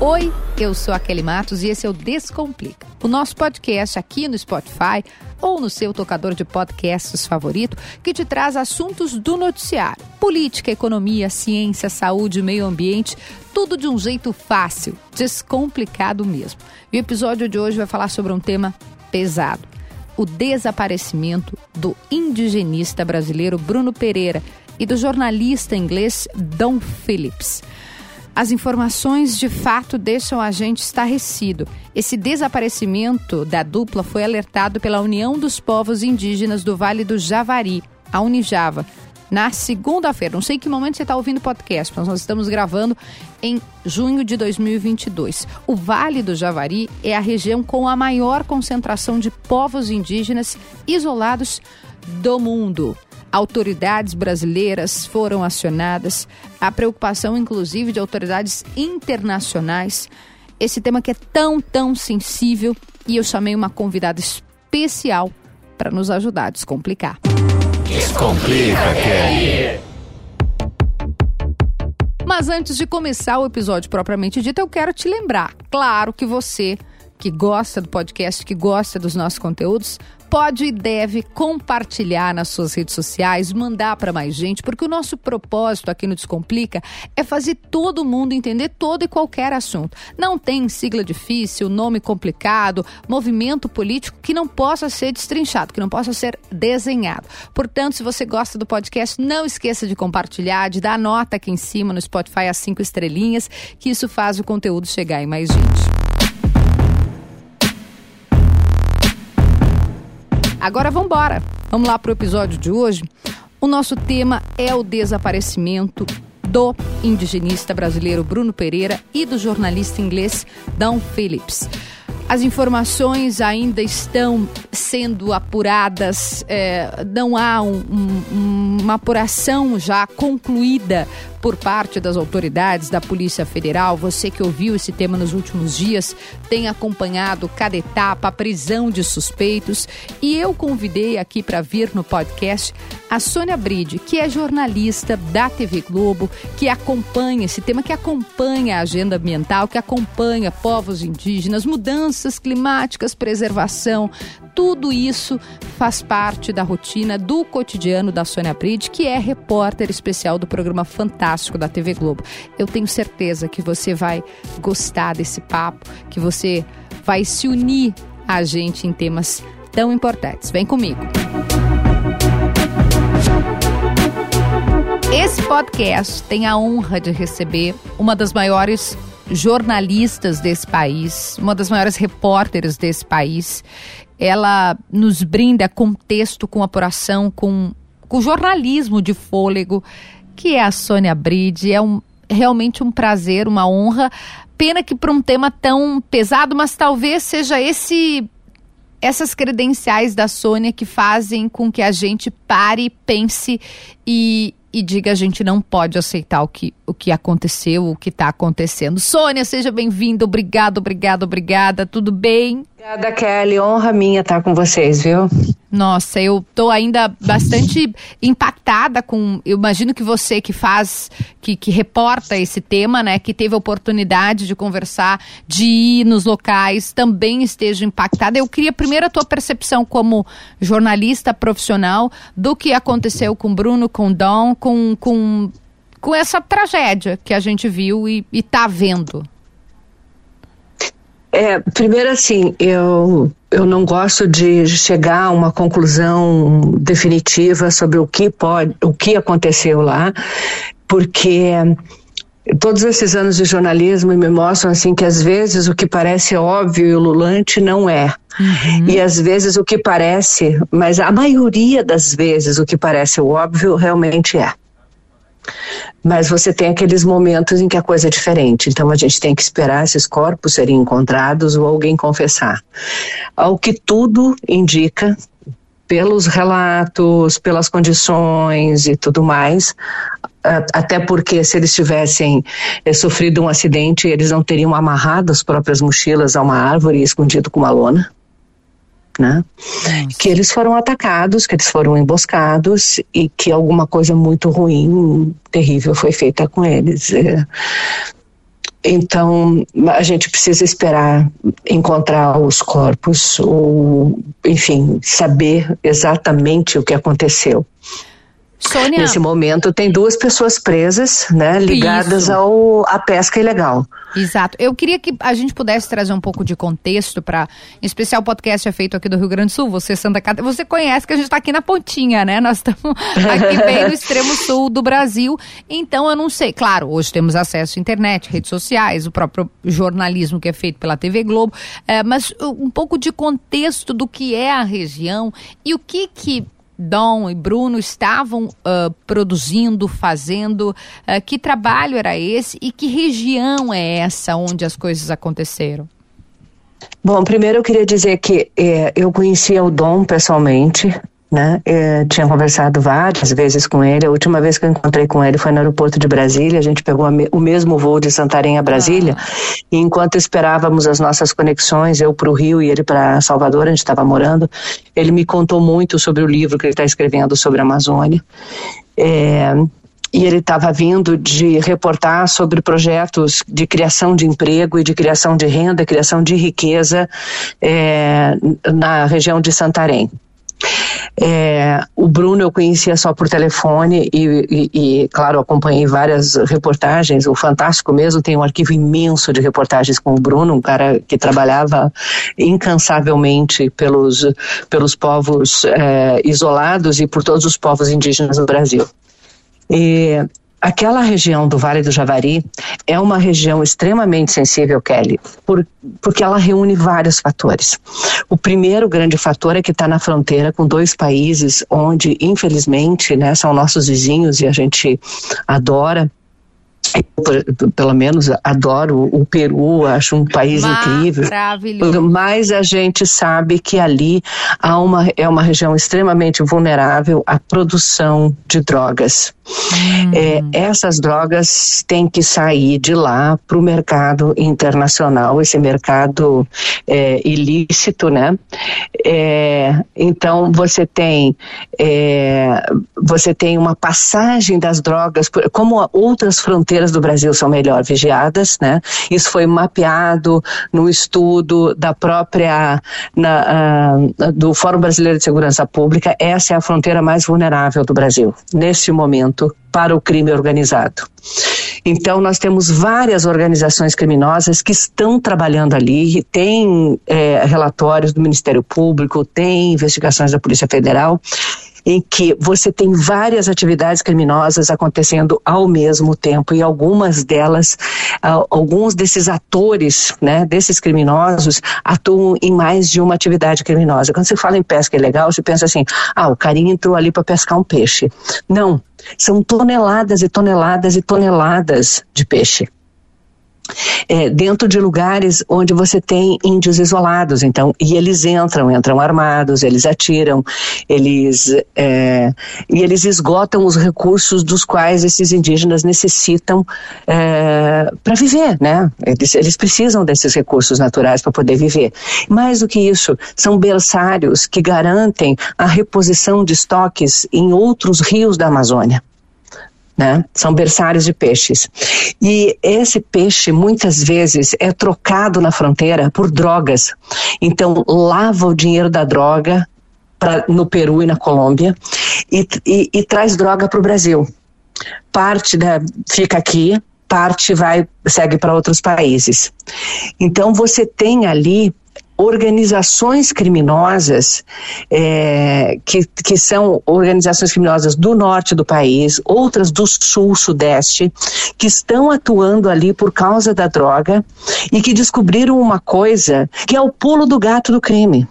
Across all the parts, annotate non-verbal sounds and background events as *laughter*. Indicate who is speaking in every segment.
Speaker 1: Oi, eu sou a Kelly Matos e esse é o Descomplica. O nosso podcast aqui no Spotify ou no seu tocador de podcasts favorito que te traz assuntos do noticiário: política, economia, ciência, saúde, meio ambiente, tudo de um jeito fácil, descomplicado mesmo. E o episódio de hoje vai falar sobre um tema pesado: o desaparecimento do indigenista brasileiro Bruno Pereira e do jornalista inglês Don Phillips. As informações de fato deixam a gente estarrecido. Esse desaparecimento da dupla foi alertado pela União dos Povos Indígenas do Vale do Javari, a Unijava, na segunda-feira. Não sei que momento você está ouvindo o podcast, mas nós estamos gravando em junho de 2022. O Vale do Javari é a região com a maior concentração de povos indígenas isolados do mundo autoridades brasileiras foram acionadas, a preocupação, inclusive, de autoridades internacionais. Esse tema que é tão, tão sensível e eu chamei uma convidada especial para nos ajudar a descomplicar. Descomplica, Kelly! Mas antes de começar o episódio propriamente dito, eu quero te lembrar, claro que você que gosta do podcast, que gosta dos nossos conteúdos, pode e deve compartilhar nas suas redes sociais, mandar para mais gente, porque o nosso propósito aqui no Descomplica é fazer todo mundo entender todo e qualquer assunto. Não tem sigla difícil, nome complicado, movimento político que não possa ser destrinchado, que não possa ser desenhado. Portanto, se você gosta do podcast, não esqueça de compartilhar, de dar nota aqui em cima no Spotify as cinco estrelinhas, que isso faz o conteúdo chegar em mais gente. Agora vamos embora. Vamos lá para o episódio de hoje. O nosso tema é o desaparecimento do indigenista brasileiro Bruno Pereira e do jornalista inglês Don Phillips. As informações ainda estão sendo apuradas, é, não há um, um, uma apuração já concluída por parte das autoridades da Polícia Federal. Você que ouviu esse tema nos últimos dias tem acompanhado cada etapa, a prisão de suspeitos. E eu convidei aqui para vir no podcast a Sônia Bride, que é jornalista da TV Globo, que acompanha esse tema, que acompanha a agenda ambiental, que acompanha povos indígenas, mudanças climáticas, preservação, tudo isso faz parte da rotina do cotidiano da Sônia Bride, que é repórter especial do programa Fantástico da TV Globo. Eu tenho certeza que você vai gostar desse papo, que você vai se unir a gente em temas tão importantes. Vem comigo. Esse podcast tem a honra de receber uma das maiores jornalistas desse país, uma das maiores repórteres desse país ela nos brinda com texto, com apuração, com, com jornalismo de fôlego, que é a Sônia Bride. É um, realmente um prazer, uma honra. Pena que para um tema tão pesado, mas talvez seja esse essas credenciais da Sônia que fazem com que a gente pare, pense e, e diga a gente não pode aceitar o que, o que aconteceu, o que está acontecendo. Sônia, seja bem-vinda. Obrigada, obrigada, obrigada. Tudo bem?
Speaker 2: Obrigada, Kelly. Honra minha estar com vocês, viu?
Speaker 1: Nossa, eu tô ainda bastante impactada com. Eu imagino que você que faz, que, que reporta esse tema, né, que teve a oportunidade de conversar, de ir nos locais, também esteja impactada. Eu queria primeiro a tua percepção como jornalista profissional do que aconteceu com Bruno, com Dom, com, com, com essa tragédia que a gente viu e, está vendo.
Speaker 2: É, primeiro assim, eu, eu não gosto de chegar a uma conclusão definitiva sobre o que pode, o que aconteceu lá, porque todos esses anos de jornalismo me mostram assim que às vezes o que parece óbvio e ululante não é. Uhum. E às vezes o que parece, mas a maioria das vezes o que parece óbvio realmente é. Mas você tem aqueles momentos em que a coisa é diferente. Então a gente tem que esperar esses corpos serem encontrados ou alguém confessar. Ao que tudo indica, pelos relatos, pelas condições e tudo mais, até porque se eles tivessem eh, sofrido um acidente, eles não teriam amarrado as próprias mochilas a uma árvore e escondido com uma lona né? Que eles foram atacados, que eles foram emboscados e que alguma coisa muito ruim, terrível foi feita com eles. É, então, a gente precisa esperar encontrar os corpos, ou, enfim, saber exatamente o que aconteceu. Sônia... Nesse momento, tem duas pessoas presas, né, ligadas ao, à pesca ilegal.
Speaker 1: Exato. Eu queria que a gente pudesse trazer um pouco de contexto para, em especial o podcast é feito aqui do Rio Grande do Sul, você Santa Catarina, você conhece que a gente está aqui na pontinha, né? Nós estamos *laughs* aqui bem no extremo sul do Brasil. Então eu não sei, claro, hoje temos acesso à internet, redes sociais, o próprio jornalismo que é feito pela TV Globo, é, mas um pouco de contexto do que é a região e o que que Dom e Bruno estavam uh, produzindo, fazendo, uh, que trabalho era esse e que região é essa onde as coisas aconteceram?
Speaker 2: Bom, primeiro eu queria dizer que eh, eu conhecia o Dom pessoalmente, né? Eu é, tinha conversado várias vezes com ele. A última vez que eu encontrei com ele foi no aeroporto de Brasília. A gente pegou o mesmo voo de Santarém a Brasília. Ah. E enquanto esperávamos as nossas conexões, eu para o Rio e ele para Salvador, a gente estava morando, ele me contou muito sobre o livro que ele está escrevendo sobre a Amazônia. É, e ele estava vindo de reportar sobre projetos de criação de emprego e de criação de renda, criação de riqueza é, na região de Santarém. É, o Bruno eu conhecia só por telefone e, e, e, claro, acompanhei várias reportagens. O Fantástico mesmo tem um arquivo imenso de reportagens com o Bruno, um cara que trabalhava incansavelmente pelos, pelos povos é, isolados e por todos os povos indígenas do Brasil. E Aquela região do Vale do Javari é uma região extremamente sensível, Kelly, por, porque ela reúne vários fatores. O primeiro grande fator é que está na fronteira com dois países onde, infelizmente, né, são nossos vizinhos e a gente adora pelo menos adoro o Peru, acho um país incrível. Mas a gente sabe que ali há uma, é uma região extremamente vulnerável à produção de drogas. Hum. É, essas drogas têm que sair de lá para o mercado internacional, esse mercado é, ilícito, né? É, então você tem é, você tem uma passagem das drogas, como outras fronteiras do Brasil são melhor vigiadas, né? Isso foi mapeado no estudo da própria na, uh, do Fórum Brasileiro de Segurança Pública. Essa é a fronteira mais vulnerável do Brasil neste momento para o crime organizado. Então, nós temos várias organizações criminosas que estão trabalhando ali, tem é, relatórios do Ministério Público, tem investigações da Polícia Federal, em que você tem várias atividades criminosas acontecendo ao mesmo tempo e algumas delas, uh, alguns desses atores, né, desses criminosos atuam em mais de uma atividade criminosa. Quando se fala em pesca ilegal, você pensa assim, ah, o carinha entrou ali para pescar um peixe. Não, são toneladas e toneladas e toneladas de peixe é, dentro de lugares onde você tem índios isolados, então, e eles entram, entram armados, eles atiram, eles é, e eles esgotam os recursos dos quais esses indígenas necessitam é, para viver, né? Eles, eles precisam desses recursos naturais para poder viver. Mais do que isso, são berçários que garantem a reposição de estoques em outros rios da Amazônia né? São berçários de peixes. E esse peixe muitas vezes é trocado na fronteira por drogas. Então lava o dinheiro da droga pra, no Peru e na Colômbia e, e, e traz droga para o Brasil. Parte da, fica aqui, parte vai segue para outros países. Então você tem ali organizações criminosas, é, que, que são organizações criminosas do norte do país, outras do sul, sudeste, que estão atuando ali por causa da droga e que descobriram uma coisa que é o pulo do gato do crime.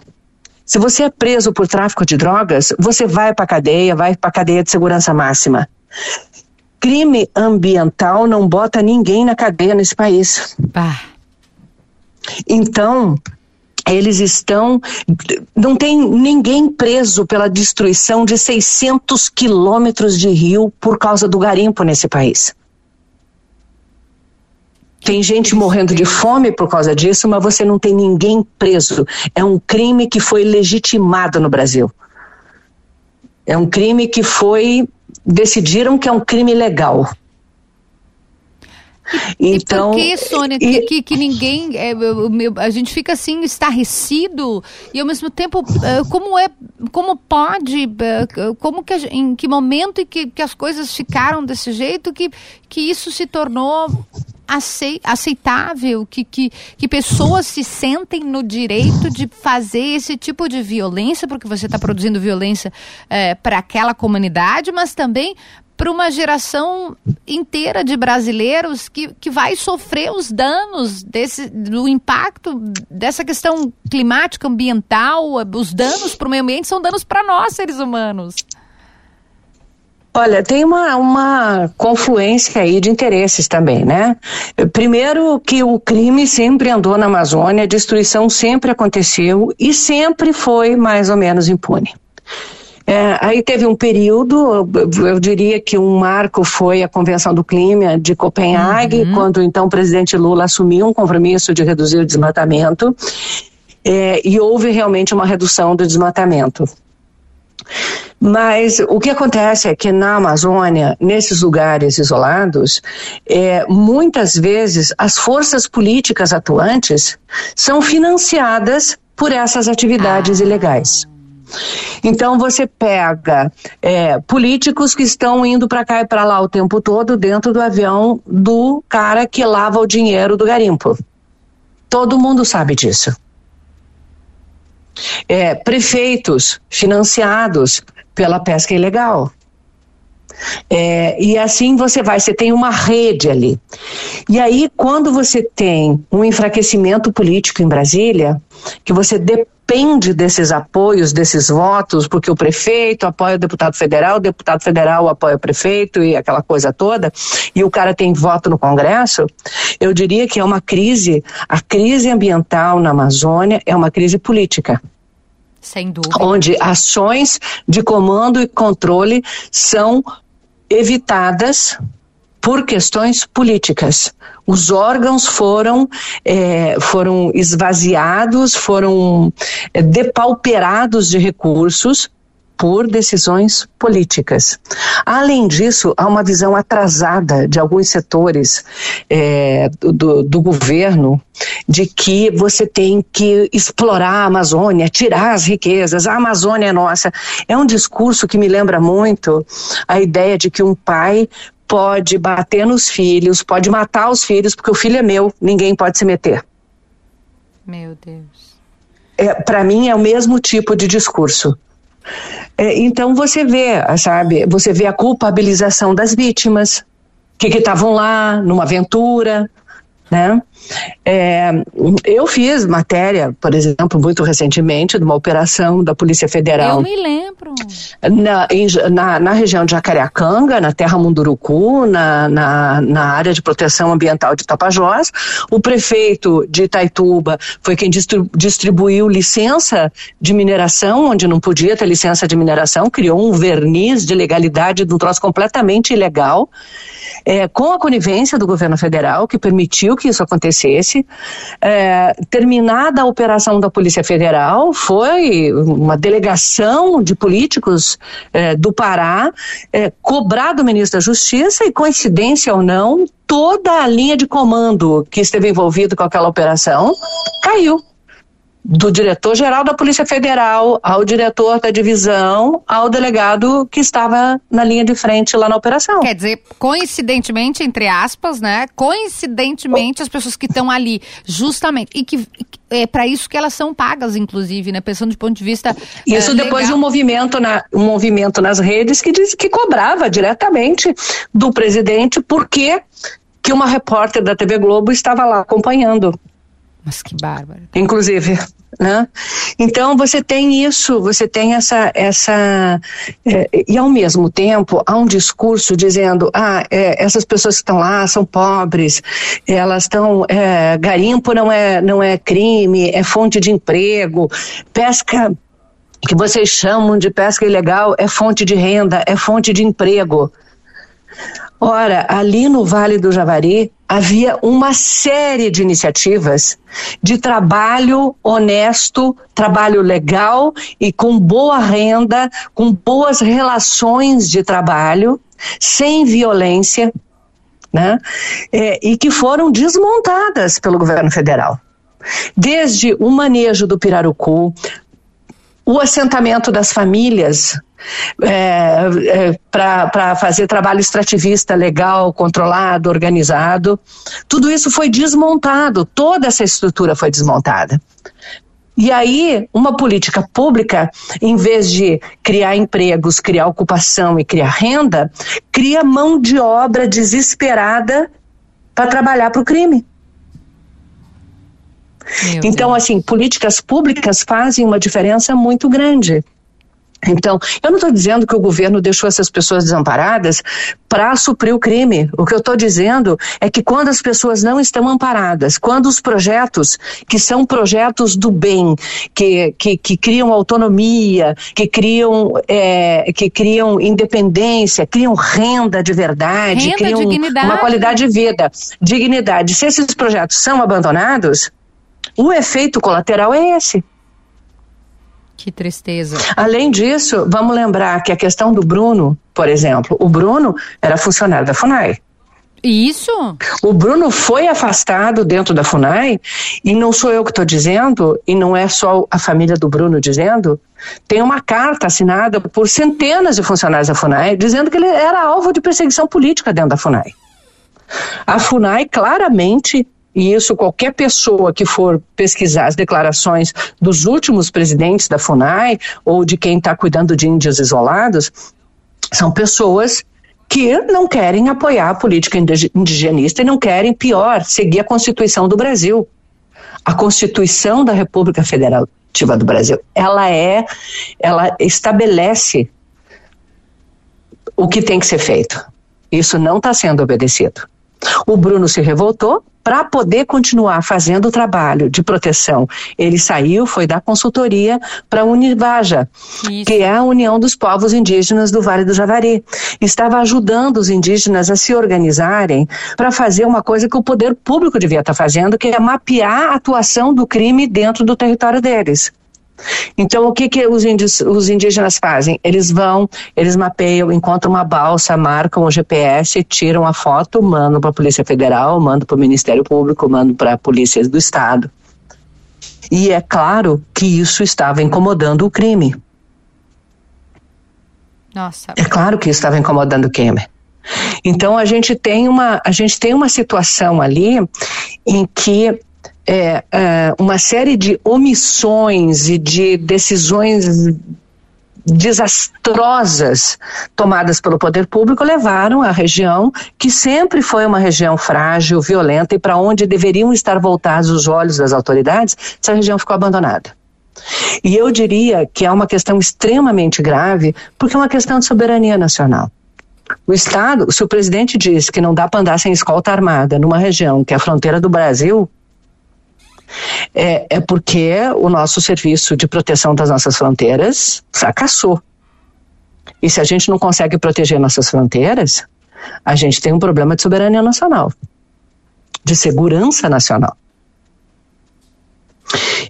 Speaker 2: Se você é preso por tráfico de drogas, você vai para cadeia, vai para cadeia de segurança máxima. Crime ambiental não bota ninguém na cadeia nesse país. Bah. Então, eles estão. Não tem ninguém preso pela destruição de 600 quilômetros de rio por causa do garimpo nesse país. Tem gente morrendo de fome por causa disso, mas você não tem ninguém preso. É um crime que foi legitimado no Brasil. É um crime que foi. Decidiram que é um crime legal.
Speaker 1: E, então, e por que, Sônia, e, que, que, ninguém. É, a gente fica assim, estarrecido, e ao mesmo tempo, é, como é. Como pode. É, como que, em que momento em que, que as coisas ficaram desse jeito que, que isso se tornou aceitável, que, que, que pessoas se sentem no direito de fazer esse tipo de violência, porque você está produzindo violência é, para aquela comunidade, mas também para uma geração inteira de brasileiros que, que vai sofrer os danos desse, do impacto dessa questão climática, ambiental, os danos para o meio ambiente são danos para nós, seres humanos.
Speaker 2: Olha, tem uma, uma confluência aí de interesses também, né? Primeiro que o crime sempre andou na Amazônia, a destruição sempre aconteceu e sempre foi mais ou menos impune. É, aí teve um período, eu diria que um marco foi a Convenção do Clima de Copenhague, uhum. quando então o presidente Lula assumiu um compromisso de reduzir o desmatamento, é, e houve realmente uma redução do desmatamento. Mas o que acontece é que na Amazônia, nesses lugares isolados, é, muitas vezes as forças políticas atuantes são financiadas por essas atividades ah. ilegais. Então você pega é, políticos que estão indo para cá e para lá o tempo todo dentro do avião do cara que lava o dinheiro do garimpo. Todo mundo sabe disso. É, prefeitos financiados pela pesca ilegal. É, e assim você vai, você tem uma rede ali. E aí, quando você tem um enfraquecimento político em Brasília, que você depende desses apoios, desses votos, porque o prefeito apoia o deputado federal, o deputado federal apoia o prefeito e aquela coisa toda, e o cara tem voto no Congresso, eu diria que é uma crise, a crise ambiental na Amazônia é uma crise política.
Speaker 1: Sem dúvida.
Speaker 2: Onde ações de comando e controle são evitadas por questões políticas. Os órgãos foram, é, foram esvaziados, foram é, depauperados de recursos por decisões políticas. Além disso, há uma visão atrasada de alguns setores é, do, do, governo de que você tem que explorar a Amazônia, tirar as riquezas, a Amazônia é nossa. É um discurso que me lembra muito a ideia de que um pai pode bater nos filhos, pode matar os filhos, porque o filho é meu, ninguém pode se meter.
Speaker 1: Meu Deus.
Speaker 2: É, Para mim é o mesmo tipo de discurso. É, então você vê, sabe, você vê a culpabilização das vítimas que estavam lá numa aventura, né? É, eu fiz matéria, por exemplo, muito recentemente, de uma operação da Polícia Federal.
Speaker 1: Eu me lembro.
Speaker 2: Na, em, na, na, região de Jacareacanga, na Terra Munduruku, na, na, na, área de proteção ambiental de Tapajós. O prefeito de Itaituba foi quem distribuiu licença de mineração, onde não podia ter licença de mineração, criou um verniz de legalidade de um troço completamente ilegal é, com a conivência do governo federal, que permitiu que isso acontecesse. É, terminada a operação da Polícia Federal, foi uma delegação de políticos é, do Pará é, cobrar do ministro da Justiça e, coincidência ou não, toda a linha de comando que esteve envolvido com aquela operação caiu do diretor-geral da Polícia Federal ao diretor da divisão, ao delegado que estava na linha de frente lá na operação.
Speaker 1: Quer dizer, coincidentemente, entre aspas, né? Coincidentemente, as pessoas que estão ali, justamente, e que é para isso que elas são pagas, inclusive, né? Pensando do ponto de vista.
Speaker 2: Isso é, depois legal. de um movimento, na, um movimento nas redes que diz que cobrava diretamente do presidente porque que uma repórter da TV Globo estava lá acompanhando.
Speaker 1: Mas que bárbaro.
Speaker 2: Inclusive. Né? Então você tem isso, você tem essa, essa é, e ao mesmo tempo há um discurso dizendo, ah, é, essas pessoas que estão lá são pobres, elas estão, é, garimpo não é, não é crime, é fonte de emprego, pesca que vocês chamam de pesca ilegal é fonte de renda, é fonte de emprego. Ora, ali no Vale do Javari havia uma série de iniciativas de trabalho honesto, trabalho legal e com boa renda, com boas relações de trabalho, sem violência, né? É, e que foram desmontadas pelo governo federal. Desde o manejo do pirarucu, o assentamento das famílias é, é, para fazer trabalho extrativista legal, controlado, organizado. Tudo isso foi desmontado, toda essa estrutura foi desmontada. E aí, uma política pública, em vez de criar empregos, criar ocupação e criar renda, cria mão de obra desesperada para trabalhar para o crime. Meu então, Deus. assim, políticas públicas fazem uma diferença muito grande. Então, eu não estou dizendo que o governo deixou essas pessoas desamparadas para suprir o crime. O que eu estou dizendo é que quando as pessoas não estão amparadas, quando os projetos, que são projetos do bem, que, que, que criam autonomia, que criam, é, que criam independência, criam renda de verdade,
Speaker 1: renda,
Speaker 2: criam
Speaker 1: dignidade.
Speaker 2: uma qualidade de vida, dignidade. Se esses projetos são abandonados, o efeito colateral é esse.
Speaker 1: Que tristeza.
Speaker 2: Além disso, vamos lembrar que a questão do Bruno, por exemplo, o Bruno era funcionário da FUNAI.
Speaker 1: Isso?
Speaker 2: O Bruno foi afastado dentro da FUNAI e não sou eu que estou dizendo, e não é só a família do Bruno dizendo. Tem uma carta assinada por centenas de funcionários da FUNAI dizendo que ele era alvo de perseguição política dentro da FUNAI. A FUNAI claramente e isso qualquer pessoa que for pesquisar as declarações dos últimos presidentes da FUNAI ou de quem está cuidando de índios isolados, são pessoas que não querem apoiar a política indigenista e não querem, pior, seguir a Constituição do Brasil. A Constituição da República Federativa do Brasil, ela é, ela estabelece o que tem que ser feito. Isso não está sendo obedecido. O Bruno se revoltou, para poder continuar fazendo o trabalho de proteção. Ele saiu, foi dar consultoria para a Univaja, Isso. que é a União dos Povos Indígenas do Vale do Javari. Estava ajudando os indígenas a se organizarem para fazer uma coisa que o poder público devia estar tá fazendo, que é mapear a atuação do crime dentro do território deles. Então, o que, que os, os indígenas fazem? Eles vão, eles mapeiam, encontram uma balsa, marcam o GPS, tiram a foto, mandam para a Polícia Federal, mandam para o Ministério Público, mandam para a Polícia do Estado. E é claro que isso estava incomodando o crime.
Speaker 1: Nossa.
Speaker 2: É claro que isso estava incomodando o crime. Então a gente tem uma a gente tem uma situação ali em que é, é, uma série de omissões e de decisões desastrosas tomadas pelo poder público levaram a região, que sempre foi uma região frágil, violenta e para onde deveriam estar voltados os olhos das autoridades, essa região ficou abandonada. E eu diria que é uma questão extremamente grave, porque é uma questão de soberania nacional. O Estado, se o presidente diz que não dá para andar sem escolta armada numa região que é a fronteira do Brasil, é, é porque o nosso serviço de proteção das nossas fronteiras fracassou. E se a gente não consegue proteger nossas fronteiras, a gente tem um problema de soberania nacional, de segurança nacional.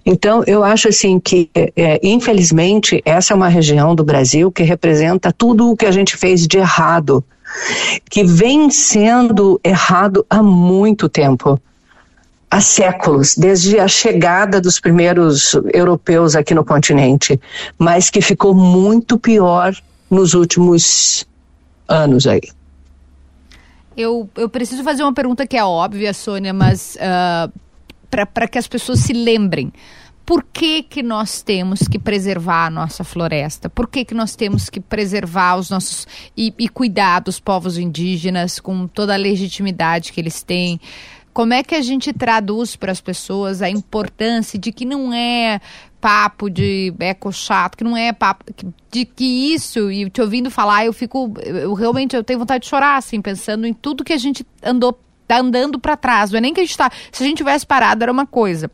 Speaker 2: Então, eu acho assim que, é, infelizmente, essa é uma região do Brasil que representa tudo o que a gente fez de errado, que vem sendo errado há muito tempo há séculos, desde a chegada dos primeiros europeus aqui no continente, mas que ficou muito pior nos últimos anos aí.
Speaker 1: Eu, eu preciso fazer uma pergunta que é óbvia, Sônia, mas uh, para que as pessoas se lembrem. Por que, que nós temos que preservar a nossa floresta? Por que, que nós temos que preservar os nossos e, e cuidar dos povos indígenas com toda a legitimidade que eles têm? Como é que a gente traduz para as pessoas a importância de que não é papo de eco chato, que não é papo de que isso e te ouvindo falar, eu fico eu realmente eu tenho vontade de chorar assim, pensando em tudo que a gente andou tá andando para trás. Não é nem que a gente tá, se a gente tivesse parado era uma coisa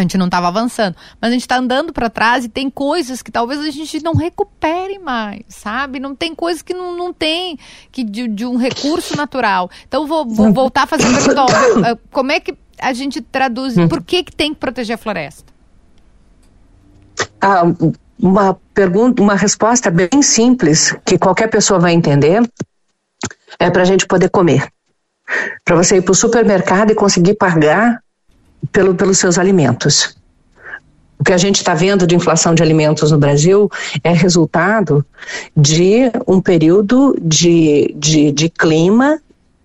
Speaker 1: a gente não estava avançando, mas a gente está andando para trás e tem coisas que talvez a gente não recupere mais, sabe? Não tem coisas que não, não tem que de, de um recurso natural. Então vou, vou voltar a fazer a pergunta: eh, como é que a gente traduz? Por que que tem que proteger a floresta?
Speaker 2: Ah, uma pergunta, uma resposta bem simples que qualquer pessoa vai entender é para a gente poder comer. para você ir para o supermercado e conseguir pagar pelo, pelos seus alimentos. O que a gente está vendo de inflação de alimentos no Brasil é resultado de um período de, de, de clima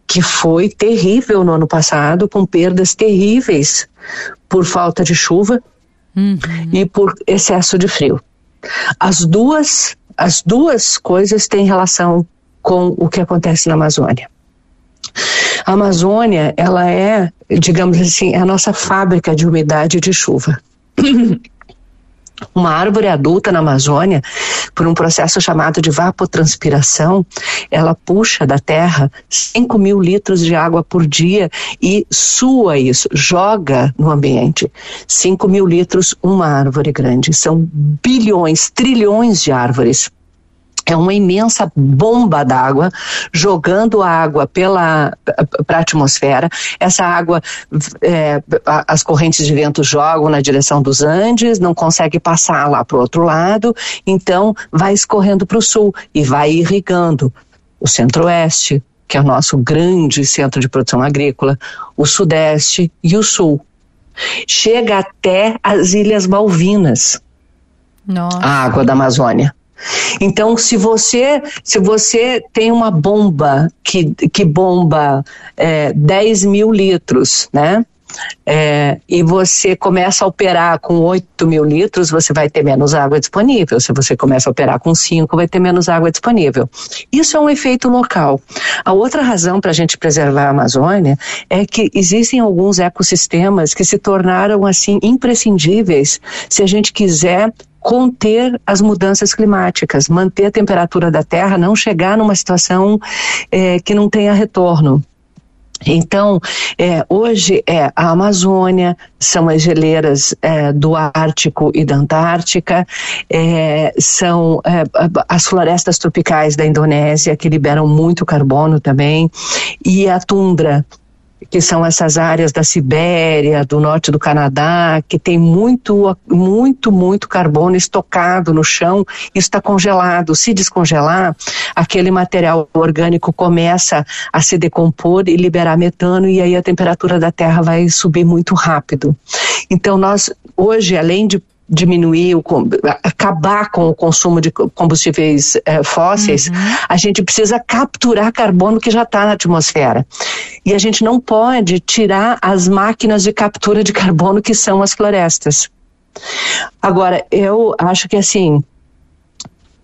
Speaker 2: que foi terrível no ano passado, com perdas terríveis por falta de chuva uhum. e por excesso de frio. As duas, as duas coisas têm relação com o que acontece na Amazônia. A Amazônia, ela é, digamos assim, a nossa fábrica de umidade e de chuva. *clears throat* Uma árvore adulta na Amazônia, por um processo chamado de vapotranspiração, ela puxa da terra 5 mil litros de água por dia e sua isso, joga no ambiente. 5 mil litros, uma árvore grande. São bilhões, trilhões de árvores é uma imensa bomba d'água jogando água pela para a atmosfera. Essa água, é, as correntes de vento jogam na direção dos Andes, não consegue passar lá para o outro lado, então vai escorrendo para o sul e vai irrigando o centro-oeste, que é o nosso grande centro de produção agrícola, o sudeste e o sul. Chega até as Ilhas Malvinas. Nossa. A água da Amazônia. Então, se você, se você tem uma bomba que, que bomba é, 10 mil litros, né? É, e você começa a operar com 8 mil litros, você vai ter menos água disponível. Se você começa a operar com 5, vai ter menos água disponível. Isso é um efeito local. A outra razão para a gente preservar a Amazônia é que existem alguns ecossistemas que se tornaram assim imprescindíveis se a gente quiser conter as mudanças climáticas, manter a temperatura da Terra, não chegar numa situação é, que não tenha retorno. Então, é, hoje é a Amazônia, são as geleiras é, do Ártico e da Antártica, é, são é, as florestas tropicais da Indonésia, que liberam muito carbono também, e a tundra, que são essas áreas da Sibéria, do norte do Canadá, que tem muito, muito, muito carbono estocado no chão, isso está congelado. Se descongelar, aquele material orgânico começa a se decompor e liberar metano, e aí a temperatura da Terra vai subir muito rápido. Então, nós, hoje, além de diminuir, o, acabar com o consumo de combustíveis é, fósseis, uhum. a gente precisa capturar carbono que já está na atmosfera. E a gente não pode tirar as máquinas de captura de carbono que são as florestas. Agora, eu acho que assim,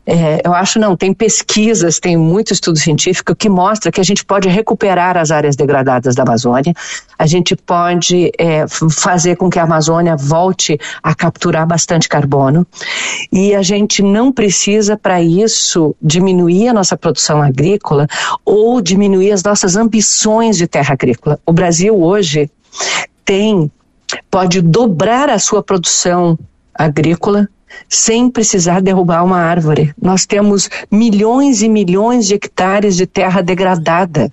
Speaker 2: é, eu acho não, tem pesquisas, tem muito estudo científico que mostra que a gente pode recuperar as áreas degradadas da Amazônia, a gente pode é, fazer com que a Amazônia volte a capturar bastante carbono e a gente não precisa para isso diminuir a nossa produção agrícola ou diminuir as nossas ambições de terra agrícola. O Brasil hoje tem pode dobrar a sua produção agrícola sem precisar derrubar uma árvore. Nós temos milhões e milhões de hectares de terra degradada.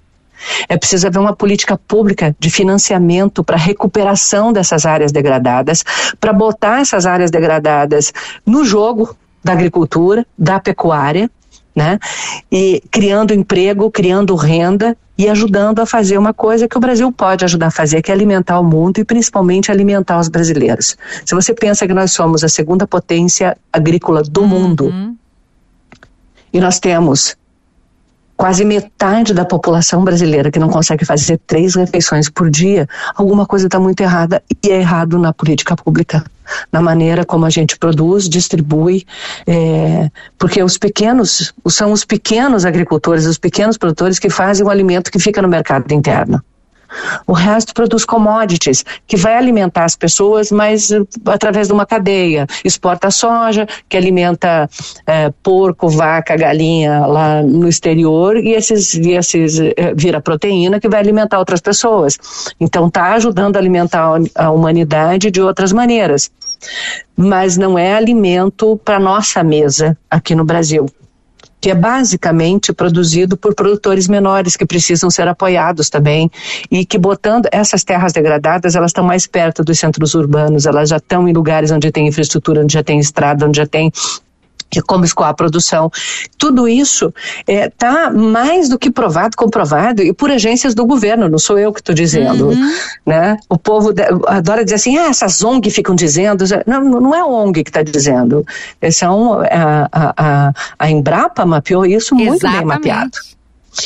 Speaker 2: É preciso haver uma política pública de financiamento para recuperação dessas áreas degradadas, para botar essas áreas degradadas no jogo da agricultura, da pecuária, né? E criando emprego, criando renda e ajudando a fazer uma coisa que o Brasil pode ajudar a fazer, que é alimentar o mundo e principalmente alimentar os brasileiros. Se você pensa que nós somos a segunda potência agrícola do uhum. mundo e nós temos quase metade da população brasileira que não consegue fazer três refeições por dia, alguma coisa está muito errada e é errado na política pública, na maneira como a gente produz, distribui, é, porque os pequenos, são os pequenos agricultores, os pequenos produtores que fazem o alimento que fica no mercado interno. O resto produz commodities, que vai alimentar as pessoas, mas uh, através de uma cadeia. Exporta soja, que alimenta é, porco, vaca, galinha lá no exterior, e esses, e esses é, vira proteína que vai alimentar outras pessoas. Então está ajudando a alimentar a humanidade de outras maneiras. Mas não é alimento para nossa mesa aqui no Brasil que é basicamente produzido por produtores menores que precisam ser apoiados também e que botando essas terras degradadas, elas estão mais perto dos centros urbanos, elas já estão em lugares onde tem infraestrutura, onde já tem estrada, onde já tem que como escoar a produção. Tudo isso está é, mais do que provado, comprovado, e por agências do governo, não sou eu que estou dizendo. Uhum. Né? O povo adora dizer assim, ah, essas ONG ficam dizendo. Não, não é a ONG que está dizendo. São, a, a, a, a Embrapa mapeou isso muito Exatamente. bem mapeado.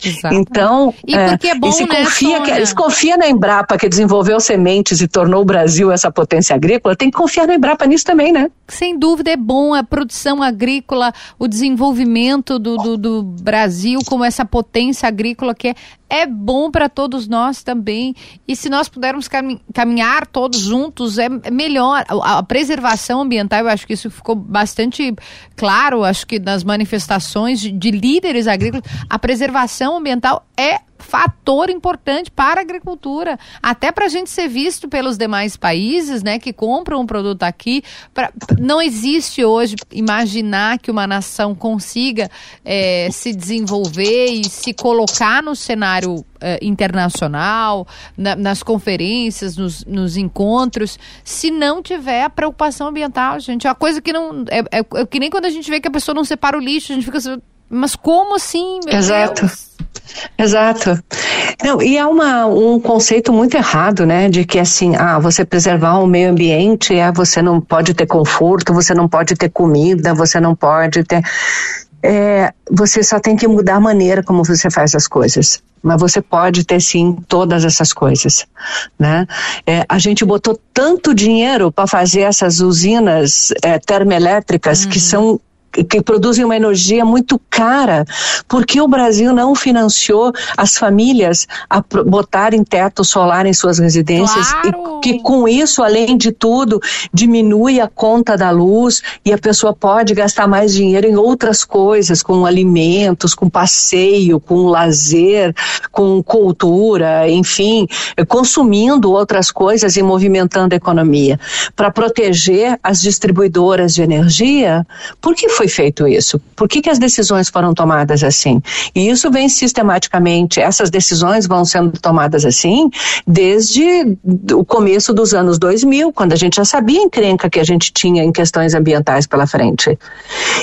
Speaker 2: Exato. Então,
Speaker 1: e porque é bom,
Speaker 2: se
Speaker 1: né,
Speaker 2: confia, que, se confia na Embrapa que desenvolveu sementes e tornou o Brasil essa potência agrícola, tem que confiar na Embrapa nisso também, né?
Speaker 1: Sem dúvida é bom a produção agrícola, o desenvolvimento do, do, do Brasil como essa potência agrícola que é, é bom para todos nós também. E se nós pudermos caminhar todos juntos, é melhor. A, preservação ambiental, eu acho que isso ficou bastante claro, acho que nas manifestações de líderes agrícolas, a preservação ambiental é fator importante para a agricultura, até para a gente ser visto pelos demais países, né, que compram um produto aqui. Pra, não existe hoje imaginar que uma nação consiga é, se desenvolver e se colocar no cenário é, internacional, na, nas conferências, nos, nos, encontros, se não tiver a preocupação ambiental, gente. É uma coisa que não. É, é, é, que nem quando a gente vê que a pessoa não separa o lixo, a gente fica assim, mas como assim?
Speaker 2: Exato.
Speaker 1: Deus?
Speaker 2: Exato. Não, e é uma, um conceito muito errado, né? De que assim, ah, você preservar o meio ambiente é você não pode ter conforto, você não pode ter comida, você não pode ter. É, você só tem que mudar a maneira como você faz as coisas. Mas você pode ter sim todas essas coisas, né? É, a gente botou tanto dinheiro para fazer essas usinas é, termoelétricas uhum. que são que produzem uma energia muito cara, porque o Brasil não financiou as famílias a botarem teto solar em suas residências
Speaker 1: claro.
Speaker 2: e que com isso, além de tudo, diminui a conta da luz e a pessoa pode gastar mais dinheiro em outras coisas, com alimentos, com passeio, com lazer, com cultura, enfim, consumindo outras coisas e movimentando a economia. Para proteger as distribuidoras de energia, por que foi foi feito isso? Por que, que as decisões foram tomadas assim? E isso vem sistematicamente, essas decisões vão sendo tomadas assim desde o começo dos anos 2000, quando a gente já sabia a encrenca que a gente tinha em questões ambientais pela frente.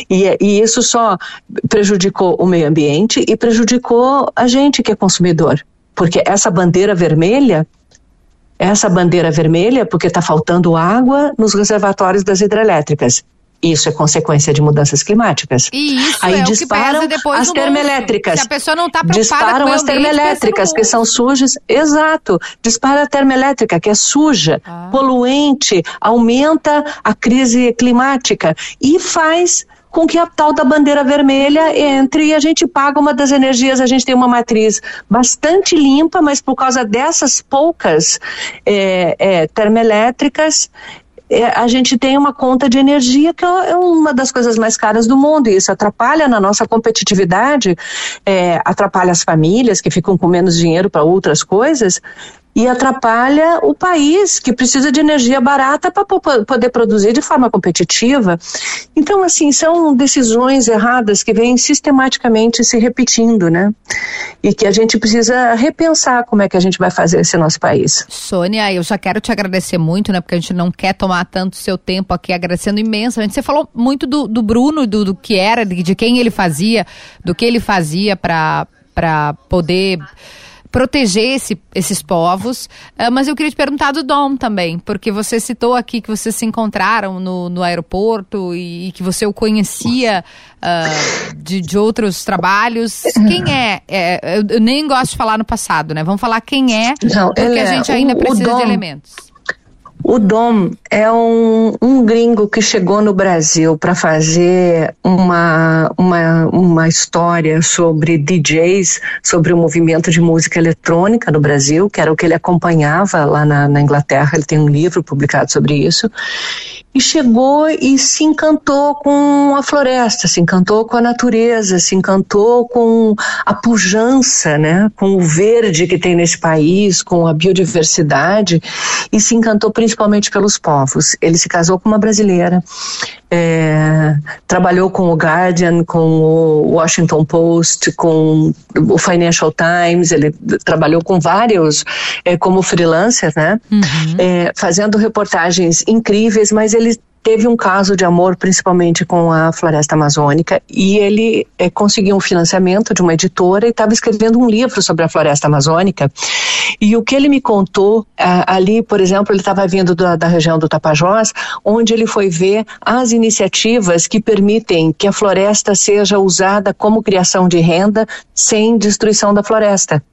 Speaker 2: E, e isso só prejudicou o meio ambiente e prejudicou a gente que é consumidor. Porque essa bandeira vermelha essa bandeira vermelha porque está faltando água nos reservatórios das hidrelétricas. Isso é consequência de mudanças climáticas.
Speaker 1: E isso Aí é disparam
Speaker 2: as termoelétricas.
Speaker 1: Se a pessoa não está
Speaker 2: preocupada disparam as termoelétricas que são sujas. Exato. Dispara a termoelétrica que é suja, ah. poluente, aumenta a crise climática e faz com que a tal da bandeira vermelha entre e a gente paga uma das energias, a gente tem uma matriz bastante limpa, mas por causa dessas poucas é, é, termoelétricas, a gente tem uma conta de energia que é uma das coisas mais caras do mundo e isso atrapalha na nossa competitividade, é, atrapalha as famílias que ficam com menos dinheiro para outras coisas e atrapalha o país que precisa de energia barata para poder produzir de forma competitiva. Então, assim, são decisões erradas que vêm sistematicamente se repetindo, né? E que a gente precisa repensar como é que a gente vai fazer esse nosso país.
Speaker 1: Sônia, eu já quero te agradecer muito, né? Porque a gente não quer tomar tanto seu tempo aqui, agradecendo imensamente. Você falou muito do, do Bruno, do, do que era, de, de quem ele fazia, do que ele fazia para poder proteger esse, esses povos. Uh, mas eu queria te perguntar do Dom também, porque você citou aqui que vocês se encontraram no, no aeroporto e, e que você o conhecia uh, de, de outros trabalhos. Quem é? é eu, eu, nem gosto de falar no passado, né? Vamos falar quem é, Não, porque a é gente ainda o, precisa o de elementos.
Speaker 2: O Dom é um, um gringo que chegou no Brasil para fazer uma, uma, uma história sobre DJs, sobre o movimento de música eletrônica no Brasil, que era o que ele acompanhava lá na, na Inglaterra. Ele tem um livro publicado sobre isso e chegou e se encantou com a floresta, se encantou com a natureza, se encantou com a pujança, né, com o verde que tem nesse país, com a biodiversidade e se encantou principalmente pelos povos. Ele se casou com uma brasileira, é, trabalhou com o Guardian, com o Washington Post, com o Financial Times, ele trabalhou com vários é, como freelancer, né, uhum. é, fazendo reportagens incríveis, mas ele teve um caso de amor, principalmente com a floresta amazônica, e ele é, conseguiu um financiamento de uma editora e estava escrevendo um livro sobre a floresta amazônica. E o que ele me contou ali, por exemplo, ele estava vindo da, da região do Tapajós, onde ele foi ver as iniciativas que permitem que a floresta seja usada como criação de renda sem destruição da floresta.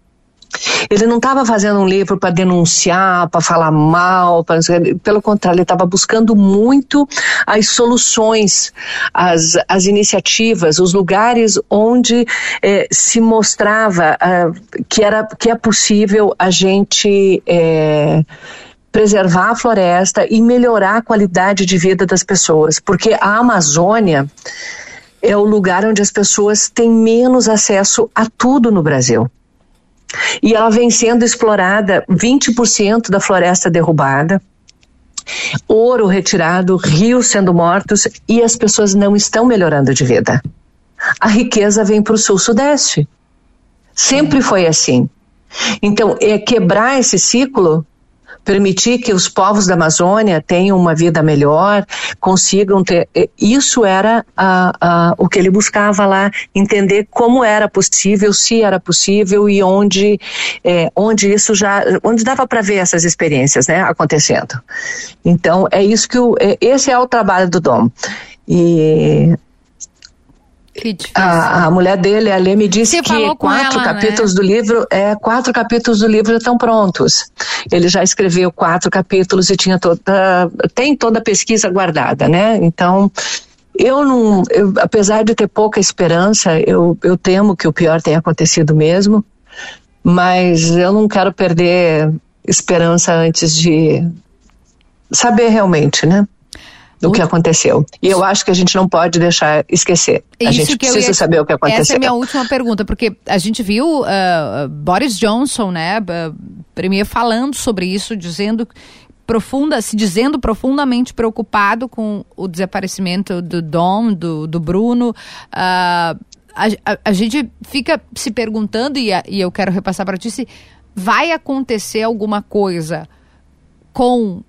Speaker 2: Ele não estava fazendo um livro para denunciar, para falar mal, pra... pelo contrário, ele estava buscando muito as soluções, as, as iniciativas, os lugares onde eh, se mostrava ah, que, era, que é possível a gente. Eh, preservar a floresta e melhorar a qualidade de vida das pessoas, porque a Amazônia é o lugar onde as pessoas têm menos acesso a tudo no Brasil. E ela vem sendo explorada, 20% da floresta derrubada, ouro retirado, rios sendo mortos e as pessoas não estão melhorando de vida. A riqueza vem para o sul-sudeste. Sempre foi assim. Então, é quebrar esse ciclo permitir que os povos da Amazônia tenham uma vida melhor, consigam ter. Isso era a, a, o que ele buscava lá, entender como era possível, se era possível e onde, é, onde isso já, onde dava para ver essas experiências, né, acontecendo. Então é isso que o, é, esse é o trabalho do Dom. E a, a, mulher dele, a Lê, me disse Você que quatro ela, capítulos né? do livro, é, quatro capítulos do livro estão prontos. Ele já escreveu quatro capítulos e tinha toda, tem toda a pesquisa guardada, né? Então, eu não, eu, apesar de ter pouca esperança, eu, eu temo que o pior tenha acontecido mesmo, mas eu não quero perder esperança antes de saber realmente, né? Do que aconteceu. E eu acho que a gente não pode deixar esquecer. Isso a gente precisa ia... saber o que aconteceu.
Speaker 1: Essa é a minha última pergunta, porque a gente viu uh, Boris Johnson, né, uh, premier falando sobre isso, dizendo profunda, se dizendo profundamente preocupado com o desaparecimento do Dom, do, do Bruno. Uh, a, a, a, gente fica se perguntando, e, a, e eu quero repassar para ti, se vai acontecer alguma coisa com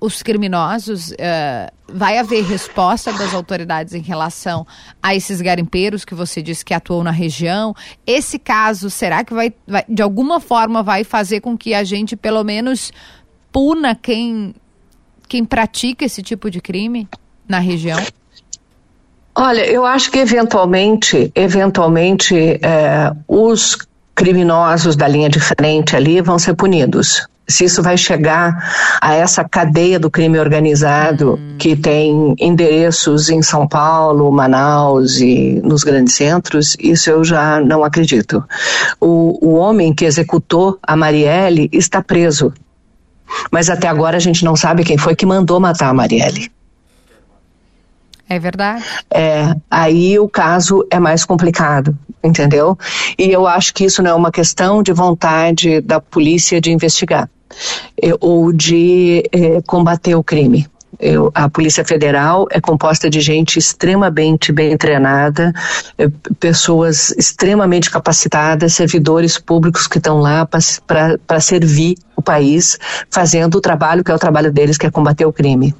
Speaker 1: os criminosos, uh, vai haver resposta das autoridades em relação a esses garimpeiros que você disse que atuam na região? Esse caso, será que vai, vai de alguma forma vai fazer com que a gente pelo menos puna quem, quem pratica esse tipo de crime na região?
Speaker 2: Olha, eu acho que eventualmente, eventualmente, é, os criminosos da linha de frente ali vão ser punidos se isso vai chegar a essa cadeia do crime organizado hum. que tem endereços em São Paulo, Manaus e nos grandes centros, isso eu já não acredito. O, o homem que executou a Marielle está preso. Mas até agora a gente não sabe quem foi que mandou matar a Marielle.
Speaker 1: É verdade.
Speaker 2: É, aí o caso é mais complicado, entendeu? E eu acho que isso não é uma questão de vontade da polícia de investigar ou de é, combater o crime. Eu, a Polícia Federal é composta de gente extremamente bem treinada, é, pessoas extremamente capacitadas, servidores públicos que estão lá para servir o país, fazendo o trabalho que é o trabalho deles, que é combater o crime.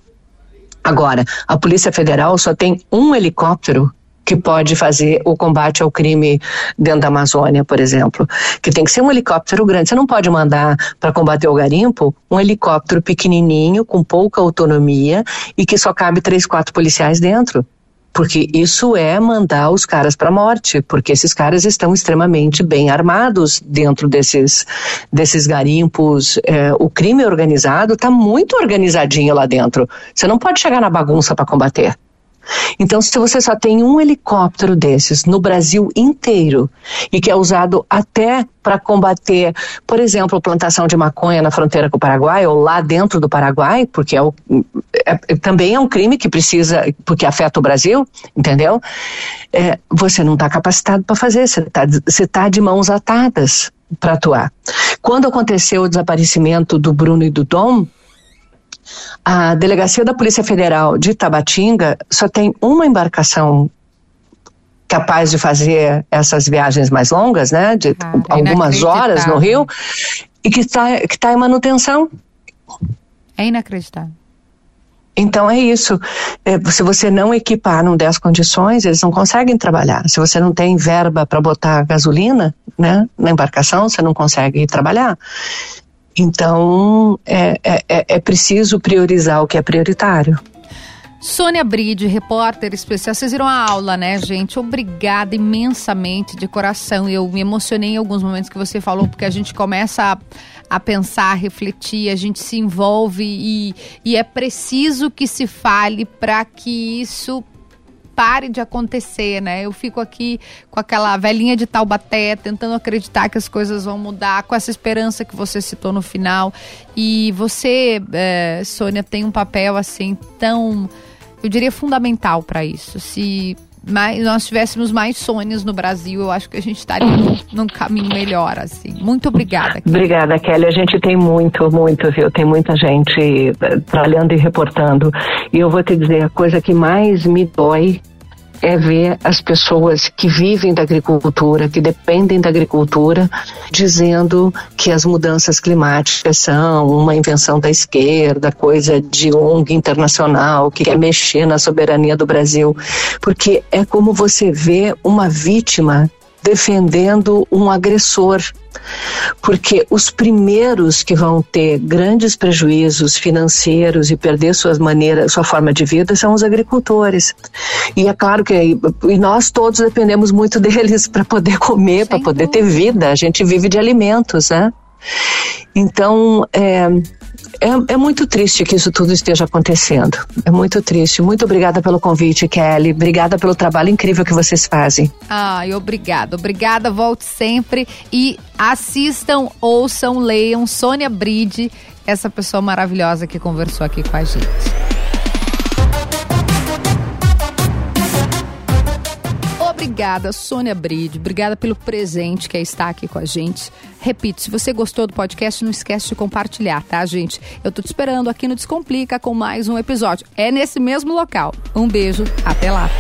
Speaker 2: Agora, a Polícia Federal só tem um helicóptero que pode fazer o combate ao crime dentro da Amazônia, por exemplo. Que tem que ser um helicóptero grande. Você não pode mandar para combater o garimpo um helicóptero pequenininho, com pouca autonomia e que só cabe três, quatro policiais dentro porque isso é mandar os caras para a morte, porque esses caras estão extremamente bem armados dentro desses, desses garimpos. É, o crime organizado está muito organizadinho lá dentro. Você não pode chegar na bagunça para combater. Então, se você só tem um helicóptero desses no Brasil inteiro e que é usado até para combater, por exemplo, plantação de maconha na fronteira com o Paraguai ou lá dentro do Paraguai, porque é, o, é, é também é um crime que precisa, porque afeta o Brasil, entendeu? É, você não está capacitado para fazer, você está tá de mãos atadas para atuar. Quando aconteceu o desaparecimento do Bruno e do Dom, a delegacia da Polícia Federal de Tabatinga só tem uma embarcação capaz de fazer essas viagens mais longas, né, de ah, algumas horas no Rio, e que está que tá em manutenção.
Speaker 1: É inacreditável.
Speaker 2: Então é isso. É, se você não equipar, não der as condições, eles não conseguem trabalhar. Se você não tem verba para botar gasolina né, na embarcação, você não consegue trabalhar. Então é, é, é, é preciso priorizar o que é prioritário.
Speaker 1: Sônia Bride, repórter especial. Vocês viram a aula, né, gente? Obrigada imensamente, de coração. Eu me emocionei em alguns momentos que você falou, porque a gente começa a, a pensar, a refletir, a gente se envolve e, e é preciso que se fale para que isso pare de acontecer, né? Eu fico aqui com aquela velhinha de Taubaté, tentando acreditar que as coisas vão mudar, com essa esperança que você citou no final. E você, é, Sônia, tem um papel assim tão eu diria, fundamental para isso. Se mais, nós tivéssemos mais sonhos no Brasil, eu acho que a gente estaria num, num caminho melhor, assim. Muito obrigada.
Speaker 2: Kelly. Obrigada, Kelly. A gente tem muito, muito, viu? Tem muita gente eh, trabalhando e reportando. E eu vou te dizer, a coisa que mais me dói é ver as pessoas que vivem da agricultura, que dependem da agricultura, dizendo que as mudanças climáticas são uma invenção da esquerda, coisa de ONG internacional que quer mexer na soberania do Brasil. Porque é como você vê uma vítima defendendo um agressor. Porque os primeiros que vão ter grandes prejuízos financeiros e perder suas maneiras, sua forma de vida são os agricultores. E é claro que e nós todos dependemos muito *laughs* deles para poder comer, para poder ter vida. A gente vive de alimentos, né? Então, é, é, é, muito triste que isso tudo esteja acontecendo. É muito triste. Muito obrigada pelo convite, Kelly. Obrigada pelo trabalho incrível que vocês fazem.
Speaker 1: Ai, obrigada. Obrigada, volte sempre. E assistam, ouçam, leiam Sônia Bride, essa pessoa maravilhosa que conversou aqui com a gente. Obrigada, Sônia Bride. Obrigada pelo presente que é estar aqui com a gente. Repito, se você gostou do podcast, não esquece de compartilhar, tá, gente? Eu tô te esperando aqui no Descomplica com mais um episódio. É nesse mesmo local. Um beijo, até lá.